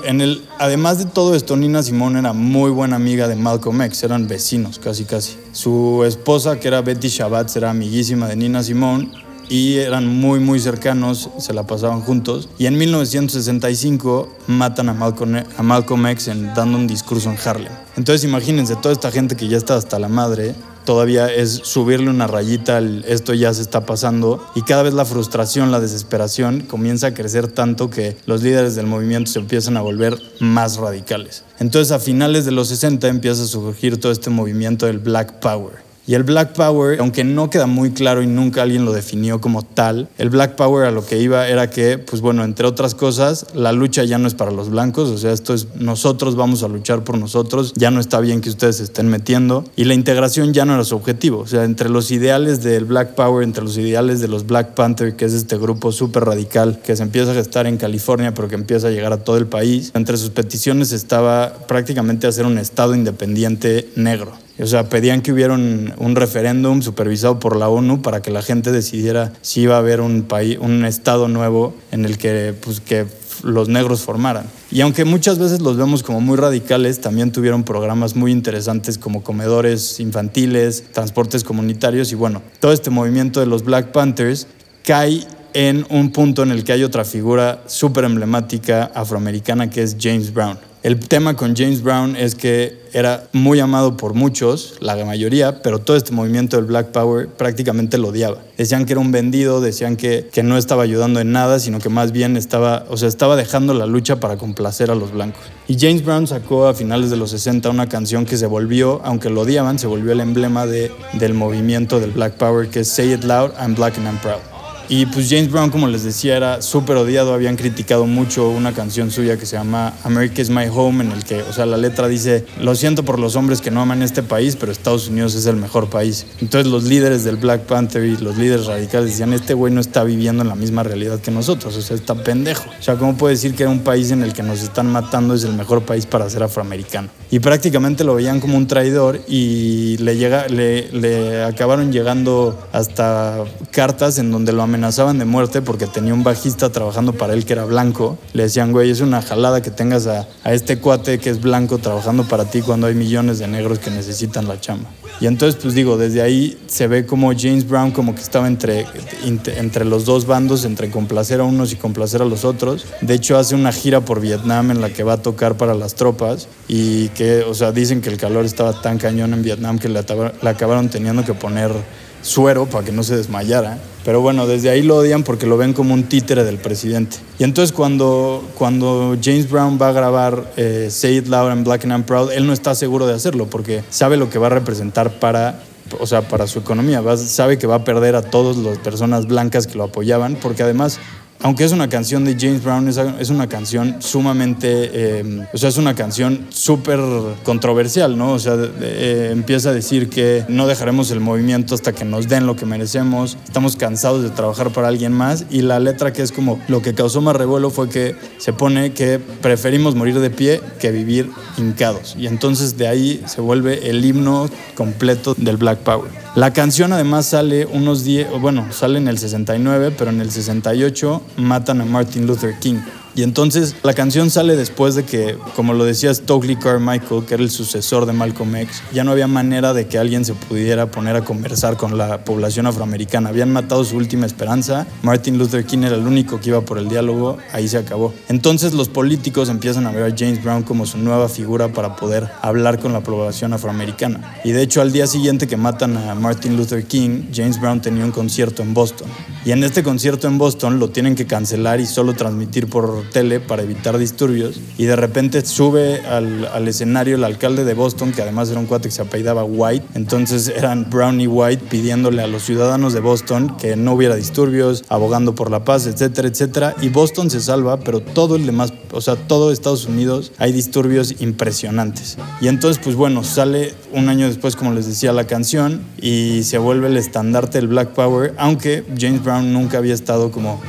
además de todo esto, Nina Simón era muy buena amiga de Malcolm X, eran vecinos casi casi. Su esposa, que era Betty Shabbat, era amiguísima de Nina Simón y eran muy muy cercanos, se la pasaban juntos. Y en 1965 matan a Malcolm, a Malcolm X en, dando un discurso en Harlem. Entonces imagínense, toda esta gente que ya está hasta la madre, todavía es subirle una rayita al esto ya se está pasando y cada vez la frustración, la desesperación comienza a crecer tanto que los líderes del movimiento se empiezan a volver más radicales. Entonces a finales de los 60 empieza a surgir todo este movimiento del Black Power y el Black Power, aunque no queda muy claro y nunca alguien lo definió como tal, el Black Power a lo que iba era que, pues bueno, entre otras cosas, la lucha ya no es para los blancos, o sea, esto es nosotros vamos a luchar por nosotros, ya no está bien que ustedes se estén metiendo y la integración ya no era su objetivo, o sea, entre los ideales del Black Power, entre los ideales de los Black Panther, que es este grupo súper radical que se empieza a gestar en California, pero que empieza a llegar a todo el país, entre sus peticiones estaba prácticamente hacer un estado independiente negro. O sea, pedían que hubiera un, referéndum supervisado por la ONU para que la gente decidiera si iba a haber un país, un estado nuevo en el que, pues, que los negros formaran. Y aunque muchas veces los vemos como muy radicales, también tuvieron programas muy interesantes como comedores infantiles, transportes comunitarios y bueno, todo este movimiento de los Black Panthers cae en un punto en el que hay otra figura súper emblemática afroamericana que es James Brown. El tema con James Brown es que era muy amado por muchos, la mayoría, pero todo este movimiento del Black Power prácticamente lo odiaba. Decían que era un vendido, decían que, que no estaba ayudando en nada, sino que más bien estaba, o sea, estaba dejando la lucha para complacer a los blancos. Y James Brown sacó a finales de los 60 una canción que se volvió, aunque lo odiaban, se volvió el emblema de, del movimiento del Black Power, que es Say It Loud, I'm Black and I'm Proud. Y pues James Brown, como les decía, era súper odiado. Habían criticado mucho una canción suya que se llama America is My Home, en el que, o sea, la letra dice, lo siento por los hombres que no aman este país, pero Estados Unidos es el mejor país. Entonces los líderes del Black Panther y los líderes radicales decían, este güey no está viviendo en la misma realidad que nosotros, o sea, está pendejo. O sea, ¿cómo puede decir que un país en el que nos están matando es el mejor país para ser afroamericano? Y prácticamente lo veían como un traidor y le, llega, le, le acabaron llegando hasta cartas en donde lo amenazaron amenazaban de muerte porque tenía un bajista trabajando para él que era blanco. Le decían, güey, es una jalada que tengas a, este cuate que es blanco trabajando para ti cuando hay millones de negros que necesitan la chamba. Y entonces, pues digo, desde ahí se ve como James Brown como que estaba entre, entre los dos bandos, entre complacer a unos y complacer a los otros. De hecho, hace una gira por Vietnam en la que va a tocar para las tropas y que, o sea, dicen que el calor estaba tan cañón en Vietnam que le, le acabaron teniendo que poner suero para que no se desmayara. Pero bueno, desde ahí lo odian porque lo ven como un títere del presidente. Y entonces cuando, cuando James Brown va a grabar eh, Say It Loud and Black and Proud, él no está seguro de hacerlo porque sabe lo que va a representar para o sea, para su economía. sabe que va a perder a todas las personas blancas que lo apoyaban, porque además aunque es una canción de James Brown, es, una canción sumamente, eh, o sea, es una canción súper controversial, ¿no? O sea, eh, empieza a decir que no dejaremos el movimiento hasta que nos den lo que merecemos, estamos cansados de trabajar para alguien más y la letra que es como lo que causó más revuelo fue que se pone que preferimos morir de pie que vivir hincados y entonces de ahí se vuelve el himno completo del Black Power. La canción además sale unos días, bueno, sale en el 69, pero en el 68 matan a Martin Luther King. Y entonces la canción sale después de que, como lo decía Stokely Carmichael, que era el sucesor de Malcolm X, ya no había manera de que alguien se pudiera poner a conversar con la población afroamericana. Habían matado su última esperanza. Martin Luther King era el único que iba por el diálogo. Ahí se acabó. Entonces los políticos empiezan a ver a James Brown como su nueva figura para poder hablar con la población afroamericana. Y de hecho al día siguiente que matan a Martin Luther King, James Brown tenía un concierto en Boston. Y en este concierto en Boston lo tienen que cancelar y solo transmitir por tele para evitar disturbios y de repente sube al, escenario el alcalde de Boston, que además era un cuate que se apellidaba White, entonces eran Brown y White pidiéndole a los ciudadanos de Boston que no hubiera disturbios, abogando por la paz, etcétera, etcétera, y Boston se salva, pero todo el demás, o sea, todo Estados Unidos hay disturbios impresionantes. Y entonces, pues bueno, sale un año después, como les decía, la canción y se vuelve el estandarte del Black Power, aunque James Brown nunca había estado como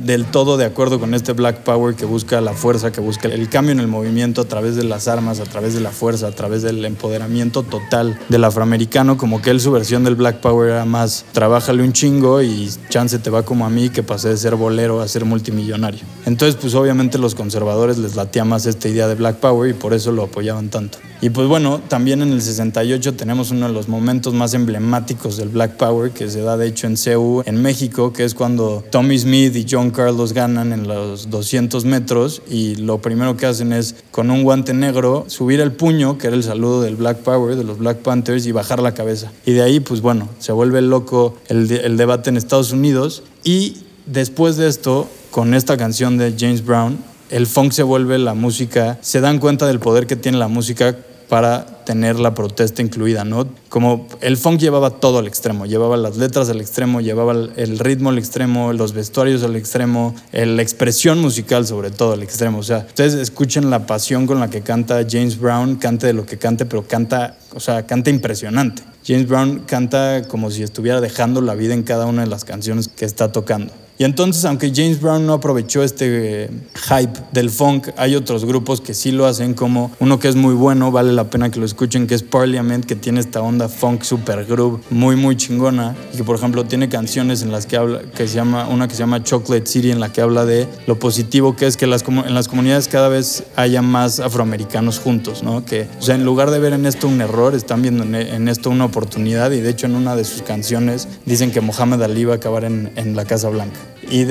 del todo de acuerdo con este Black Power que busca la fuerza, que busca el cambio en el movimiento a través de las armas, a través de la fuerza, a través del empoderamiento total del afroamericano, como que él su versión del Black Power era más, trabájale un chingo y chance te va como a mí que pasé de ser bolero a ser multimillonario. Entonces pues obviamente los conservadores les latía más esta idea de Black Power y por eso lo apoyaban tanto. Y pues bueno, también en el 68 tenemos uno de los momentos más emblemáticos del Black Power que se da de hecho en CEU, en México, que es cuando Tommy Smith y John Carlos ganan en los 200 metros y lo primero que hacen es con un guante negro subir el puño, que era el saludo del Black Power, de los Black Panthers, y bajar la cabeza. Y de ahí, pues bueno, se vuelve loco el, el debate en Estados Unidos y después de esto, con esta canción de James Brown, el funk se vuelve la música, se dan cuenta del poder que tiene la música para tener la protesta incluida, ¿no? Como el funk llevaba todo al extremo, llevaba las letras al extremo, llevaba el ritmo al extremo, los vestuarios al extremo, la expresión musical sobre todo al extremo. O sea, ustedes escuchen la pasión con la que canta James Brown, cante de lo que cante, pero canta, o sea, canta impresionante. James Brown canta como si estuviera dejando la vida en cada una de las canciones que está tocando. Y entonces, aunque James Brown no aprovechó este eh, hype del funk, hay otros grupos que sí lo hacen, como uno que es muy bueno, vale la pena que lo escuchen, que es Parliament, que tiene esta onda funk super groove muy, muy chingona. Y que, por ejemplo, tiene canciones en las que habla, que se llama, una que se llama Chocolate City, en la que habla de lo positivo que es que las, en las comunidades cada vez haya más afroamericanos juntos, ¿no? Que, o sea, en lugar de ver en esto un error, están viendo en, esto una oportunidad. Y de hecho, en una de sus canciones dicen que Mohamed Ali va a acabar en, en la Casa Blanca. Y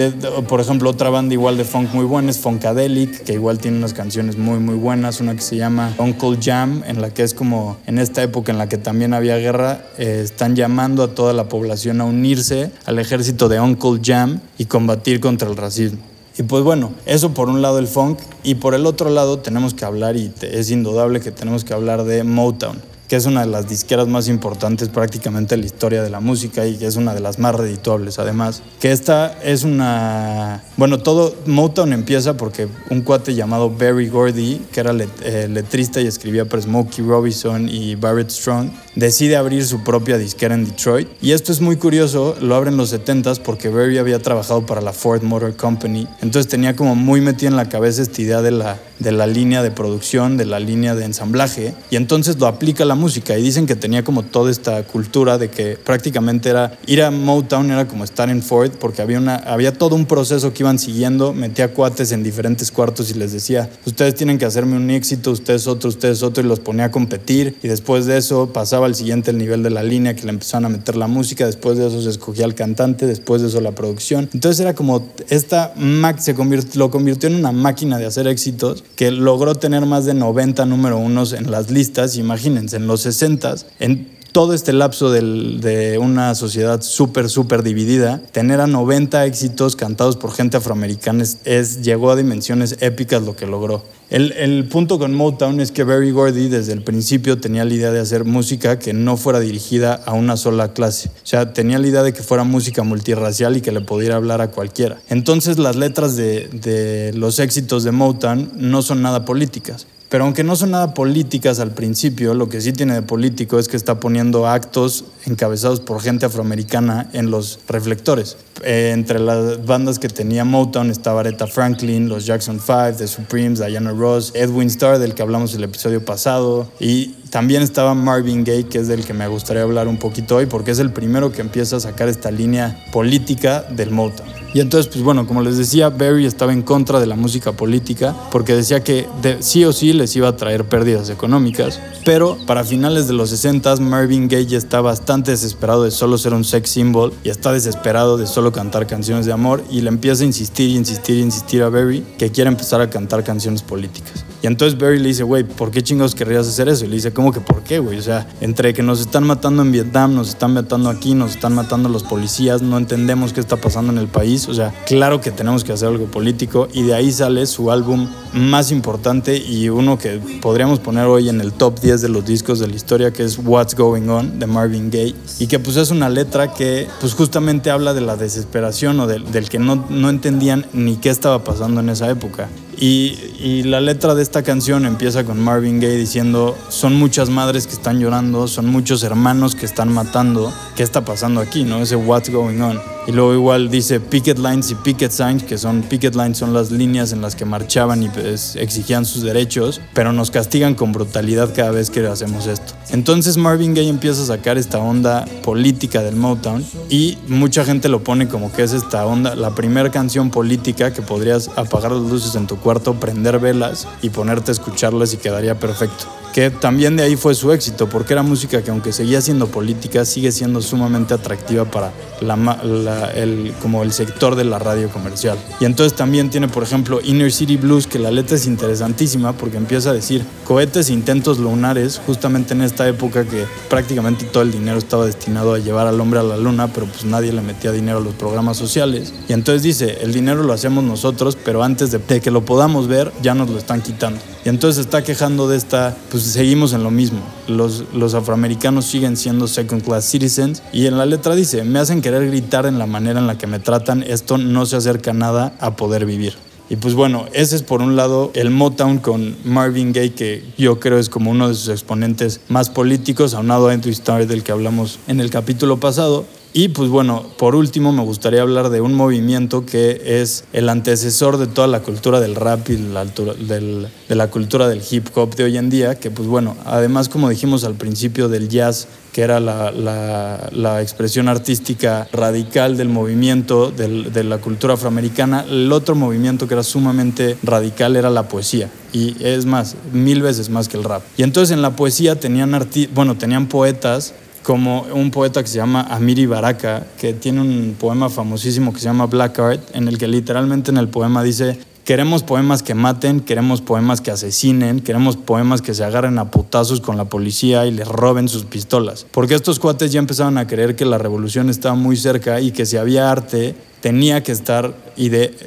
por ejemplo, otra banda igual de funk muy buena es Funkadelic, que igual tiene unas canciones muy muy buenas, una que se llama Uncle Jam, en la que es como en esta época en la que también había guerra, eh, están llamando a toda la población a unirse al ejército de Uncle Jam y combatir contra el racismo. Y pues bueno, eso por un lado el funk y por el otro lado tenemos que hablar y es indudable que tenemos que hablar de Motown que es una de las disqueras más importantes prácticamente en la historia de la música y que es una de las más redituables además. Que esta es una... Bueno, todo Motown empieza porque un cuate llamado Barry Gordy, que era eh, letrista y escribía para Smokey Robinson y Barrett Strong, decide abrir su propia disquera en Detroit. Y esto es muy curioso, lo abre en los 70s porque Barry había trabajado para la Ford Motor Company, entonces tenía como muy metida en la cabeza esta idea de la, de la línea de producción, de la línea de ensamblaje, y entonces lo aplica a la música y dicen que tenía como toda esta cultura de que prácticamente era ir a Motown era como estar en Ford porque había una había todo un proceso que iban siguiendo, metía cuates en diferentes cuartos y les decía, "Ustedes tienen que hacerme un éxito, ustedes otro, ustedes otro" y los ponía a competir y después de eso pasaba al siguiente el nivel de la línea que le empezaban a meter la música, después de eso se escogía el cantante, después de eso la producción. Entonces era como esta Mac se convirtió, lo convirtió en una máquina de hacer éxitos que logró tener más de 90 número unos en las listas, imagínense, en los 60, en todo este lapso de una sociedad súper, súper dividida, tener a 90 éxitos cantados por gente afroamericana es, llegó a dimensiones épicas lo que logró. El, el, punto con Motown es que Barry Gordy desde el principio tenía la idea de hacer música que no fuera dirigida a una sola clase. O sea, tenía la idea de que fuera música multirracial y que le pudiera hablar a cualquiera. Entonces las letras de, de los éxitos de Motown no son nada políticas. Pero aunque no son nada políticas al principio, lo que sí tiene de político es que está poniendo actos encabezados por gente afroamericana en los reflectores. Eh, entre las bandas que tenía Motown estaba Aretha Franklin, los Jackson 5, The Supremes, Diana Ross, Edwin Starr, del que hablamos el episodio pasado, y también estaba Marvin Gaye, que es del que me gustaría hablar un poquito hoy, porque es el primero que empieza a sacar esta línea política del Motown. Y entonces, pues bueno, como les decía, Barry estaba en contra de la música política porque decía que sí o sí les iba a traer pérdidas económicas. Pero para finales de los 60 Marvin Gaye ya está bastante desesperado de solo ser un sex symbol y está desesperado de solo cantar canciones de amor y le empieza a insistir insistir insistir a Barry que quiere empezar a cantar canciones políticas. Y entonces Barry le dice, güey, ¿por qué chingos querrías hacer eso? Y le dice, ¿cómo que por qué, güey? O sea, entre que nos están matando en Vietnam, nos están matando aquí, nos están matando los policías, no entendemos qué está pasando en el país. O sea, claro que tenemos que hacer algo político. Y de ahí sale su álbum más importante y uno que podríamos poner hoy en el top 10 de los discos de la historia, que es What's Going On de Marvin Gaye. Y que pues es una letra que pues justamente habla de la desesperación o del que no, no entendían ni qué estaba pasando en esa época. Y, la letra de esta canción empieza con Marvin Gaye diciendo, son muchas madres que están llorando, son muchos hermanos que están matando, ¿qué está pasando aquí? ¿No? Ese what's going on. Y luego igual dice picket lines y picket signs, que son picket lines son las líneas en las que marchaban y pues, exigían sus derechos, pero nos castigan con brutalidad cada vez que hacemos esto. Entonces Marvin Gaye empieza a sacar esta onda política del Motown y mucha gente lo pone como que es esta onda, la primera canción política que podrías apagar las luces en tu cuarto, prender velas y ponerte a escucharlas y quedaría perfecto que también de ahí fue su éxito, porque era música que aunque seguía siendo política, sigue siendo sumamente atractiva para el, como el sector de la radio comercial. Y entonces también tiene, por ejemplo, Inner City Blues, que la letra es interesantísima porque empieza a decir cohetes e intentos lunares, justamente en esta época que prácticamente todo el dinero estaba destinado a llevar al hombre a la luna, pero pues nadie le metía dinero a los programas sociales. Y entonces dice, el dinero lo hacemos nosotros, pero antes de que lo podamos ver, ya nos lo están quitando. Y entonces está quejando de esta, pues seguimos en lo mismo. Los, los afroamericanos siguen siendo second class citizens. Y en la letra dice, me hacen querer gritar en la manera en la que me tratan, esto no se acerca nada a poder vivir. Y pues bueno, ese es por un lado el Motown con Marvin Gaye, que yo creo es como uno de sus exponentes más políticos, aunado a Starr del que hablamos en el capítulo pasado. Y pues bueno, por último me gustaría hablar de un movimiento que es el antecesor de toda la cultura del rap y la, de la cultura del hip hop de hoy en día, que pues bueno, además como dijimos al principio del jazz, que era la, la, expresión artística radical del movimiento de la cultura afroamericana, el otro movimiento que era sumamente radical era la poesía. Y es más, mil veces más que el rap. Y entonces en la poesía tenían, bueno, tenían poetas como un poeta que se llama Amiri Baraka, que tiene un poema famosísimo que se llama Black Art, en el que literalmente en el poema dice, queremos poemas que maten, queremos poemas que asesinen, queremos poemas que se agarren a putazos con la policía y les roben sus pistolas. Porque estos cuates ya empezaban a creer que la revolución estaba muy cerca y que si había arte tenía que estar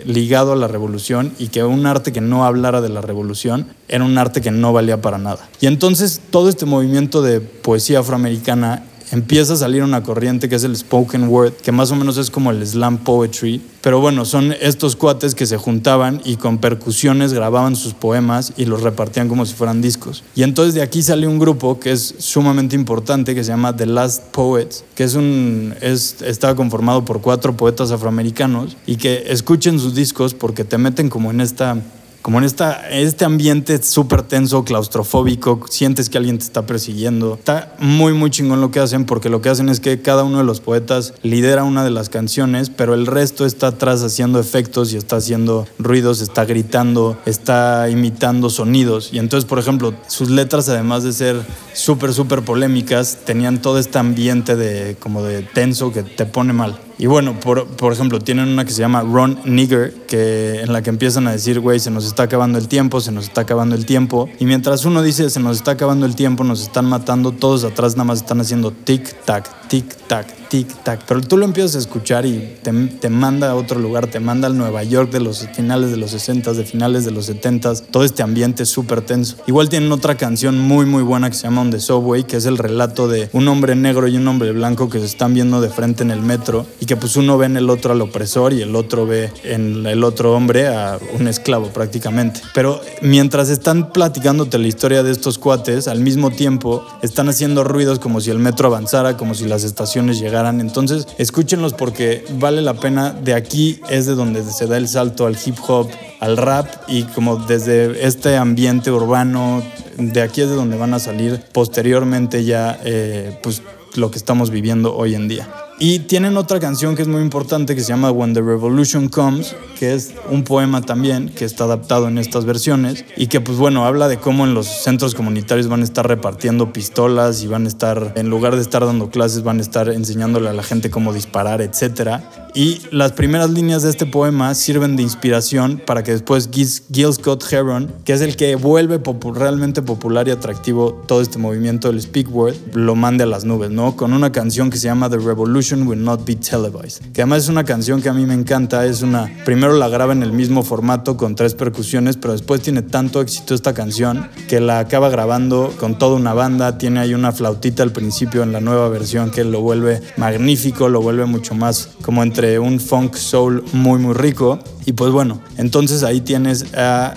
ligado a la revolución y que un arte que no hablara de la revolución era un arte que no valía para nada. Y entonces todo este movimiento de poesía afroamericana empieza a salir una corriente que es el spoken word, que más o menos es como el slam poetry. Pero bueno, son estos cuates que se juntaban y con percusiones grababan sus poemas y los repartían como si fueran discos. Y entonces de aquí sale un grupo que es sumamente importante que se llama The Last Poets, que es un, es, está conformado por cuatro poetas afroamericanos y que escuchen sus discos porque te meten como en esta como en esta, este ambiente súper tenso, claustrofóbico, sientes que alguien te está persiguiendo. Está muy, muy chingón lo que hacen porque lo que hacen es que cada uno de los poetas lidera una de las canciones, pero el resto está atrás haciendo efectos y está haciendo ruidos, está gritando, está imitando sonidos. Y entonces, por ejemplo, sus letras, además de ser súper, súper polémicas, tenían todo este ambiente de como de tenso que te pone mal. Y bueno, por, por, ejemplo, tienen una que se llama Ron Nigger, que, en la que empiezan a decir, güey, se nos está acabando el tiempo, se nos está acabando el tiempo. Y mientras uno dice, se nos está acabando el tiempo, nos están matando, todos atrás nada más están haciendo tic-tac, tic-tac, tic-tac. Pero tú lo empiezas a escuchar y te, manda a otro lugar, te manda al Nueva York de los finales de los 60, de finales de los 70, todo este ambiente súper tenso. Igual tienen otra canción muy, muy buena que se llama On the Subway, que es el relato de un hombre negro y un hombre blanco que se están viendo de frente en el metro y que pues uno ve en el otro al opresor y el otro ve en el otro hombre a un esclavo prácticamente. Pero mientras están platicándote la historia de estos cuates, al mismo tiempo están haciendo ruidos como si el metro avanzara, como si las estaciones llegaran entonces, escúchenlos porque vale la pena. De aquí es de donde se da el salto al hip hop, al rap y como desde este ambiente urbano, de aquí es de donde van a salir posteriormente ya eh, pues lo que estamos viviendo hoy en día. Y tienen otra canción que es muy importante que se llama When the Revolution Comes, que es un poema también que está adaptado en estas versiones y que pues bueno, habla de cómo en los centros comunitarios van a estar repartiendo pistolas y van a estar, en lugar de estar dando clases, van a estar enseñándole a la gente cómo disparar, etc. Y las primeras líneas de este poema sirven de inspiración para que después Gil Scott Heron, que es el que vuelve realmente popular y atractivo todo este movimiento del speak word, lo mande a las nubes, ¿no? Con una canción que se llama The Revolution revolution will not be televised. Que además es una canción que a mí me encanta, es una, primero la graba en el mismo formato con tres percusiones, pero después tiene tanto éxito esta canción que la acaba grabando con toda una banda, tiene ahí una flautita al principio en la nueva versión que lo vuelve magnífico, lo vuelve mucho más como entre un funk soul muy muy rico y pues bueno, entonces ahí tienes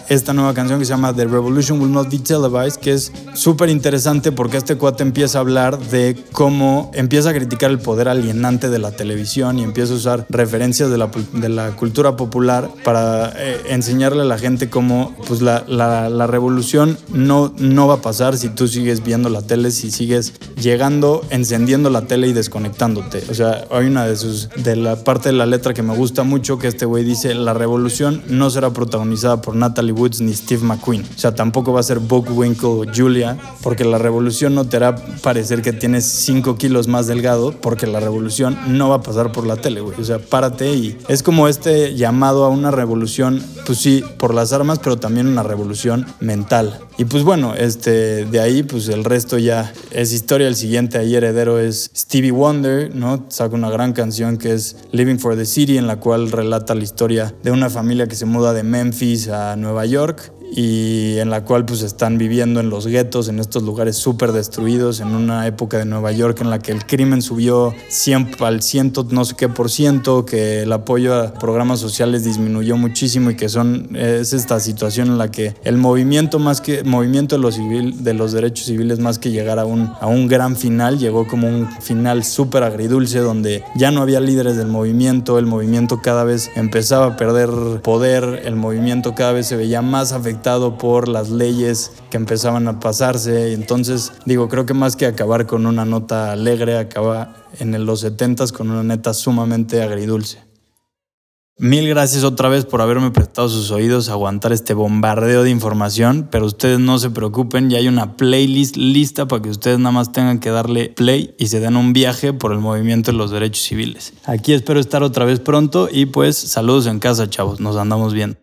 esta nueva canción que se llama The Revolution Will Not Be Televised, que es súper interesante porque este cuate empieza a hablar de cómo empieza a criticar el poder alienante de la televisión y empieza a usar referencias de la, de la cultura popular para eh, enseñarle a la gente cómo pues la, la, la, revolución no, no va a pasar si tú sigues viendo la tele, si sigues llegando, encendiendo la tele y desconectándote. O sea, hay una de sus, de la parte de la letra que me gusta mucho que este güey dice, la revolución no será protagonizada por Natalie Woods ni Steve McQueen. O sea, tampoco va a ser Winkle o Julia, porque la revolución no te hará parecer que tienes 5 kilos más delgado, porque la revolución no va a pasar por la tele, güey. O sea, párate y es como este llamado a una revolución, pues sí, por las armas, pero también una revolución mental. Y pues bueno, este, de ahí pues el resto ya es historia. El siguiente ahí heredero es Stevie Wonder, ¿no? Saca una gran canción que es Living for the City, en la cual relata la historia de una familia que se muda de Memphis a Nueva York y en la cual pues están viviendo en los guetos, en estos lugares súper destruidos, en una época de Nueva York en la que el crimen subió 100 al ciento no sé qué por ciento, que el apoyo a programas sociales disminuyó muchísimo y que son es esta situación en la que el movimiento más que movimiento de los civil, de los derechos civiles más que llegar a un a un gran final llegó como un final súper agridulce donde ya no había líderes del movimiento, el movimiento cada vez empezaba a perder poder, el movimiento cada vez se veía más afectado por las leyes que empezaban a pasarse. Entonces, digo, creo que más que acabar con una nota alegre, acaba en los 70 con una neta sumamente agridulce. Mil gracias otra vez por haberme prestado sus oídos a aguantar este bombardeo de información, pero ustedes no se preocupen, ya hay una playlist lista para que ustedes nada más tengan que darle play y se den un viaje por el movimiento de los derechos civiles. Aquí espero estar otra vez pronto y pues saludos en casa, chavos, nos andamos viendo.